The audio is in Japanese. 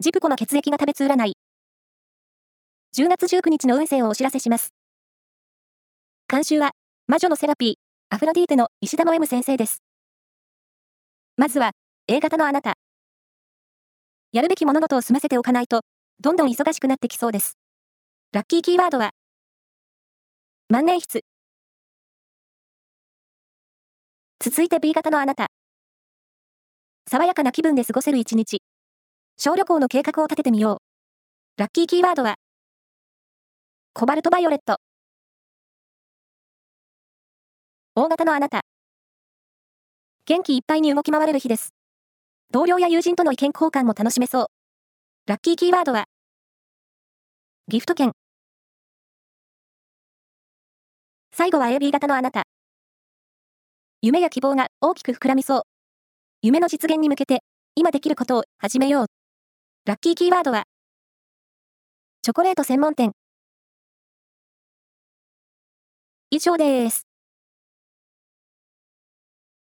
ジプコの血液が食べつ占い。10月19日の運勢をお知らせします。監修は、魔女のセラピー、アフロディーテの石田の M 先生です。まずは、A 型のあなた。やるべき物事を済ませておかないと、どんどん忙しくなってきそうです。ラッキーキーワードは、万年筆。続いて B 型のあなた。爽やかな気分で過ごせる一日。小旅行の計画を立ててみよう。ラッキーキーワードは、コバルトバイオレット。大型のあなた。元気いっぱいに動き回れる日です。同僚や友人との意見交換も楽しめそう。ラッキーキーワードは、ギフト券。最後は AB 型のあなた。夢や希望が大きく膨らみそう。夢の実現に向けて、今できることを始めよう。ラッキーキーワードは、チョコレート専門店。以上です。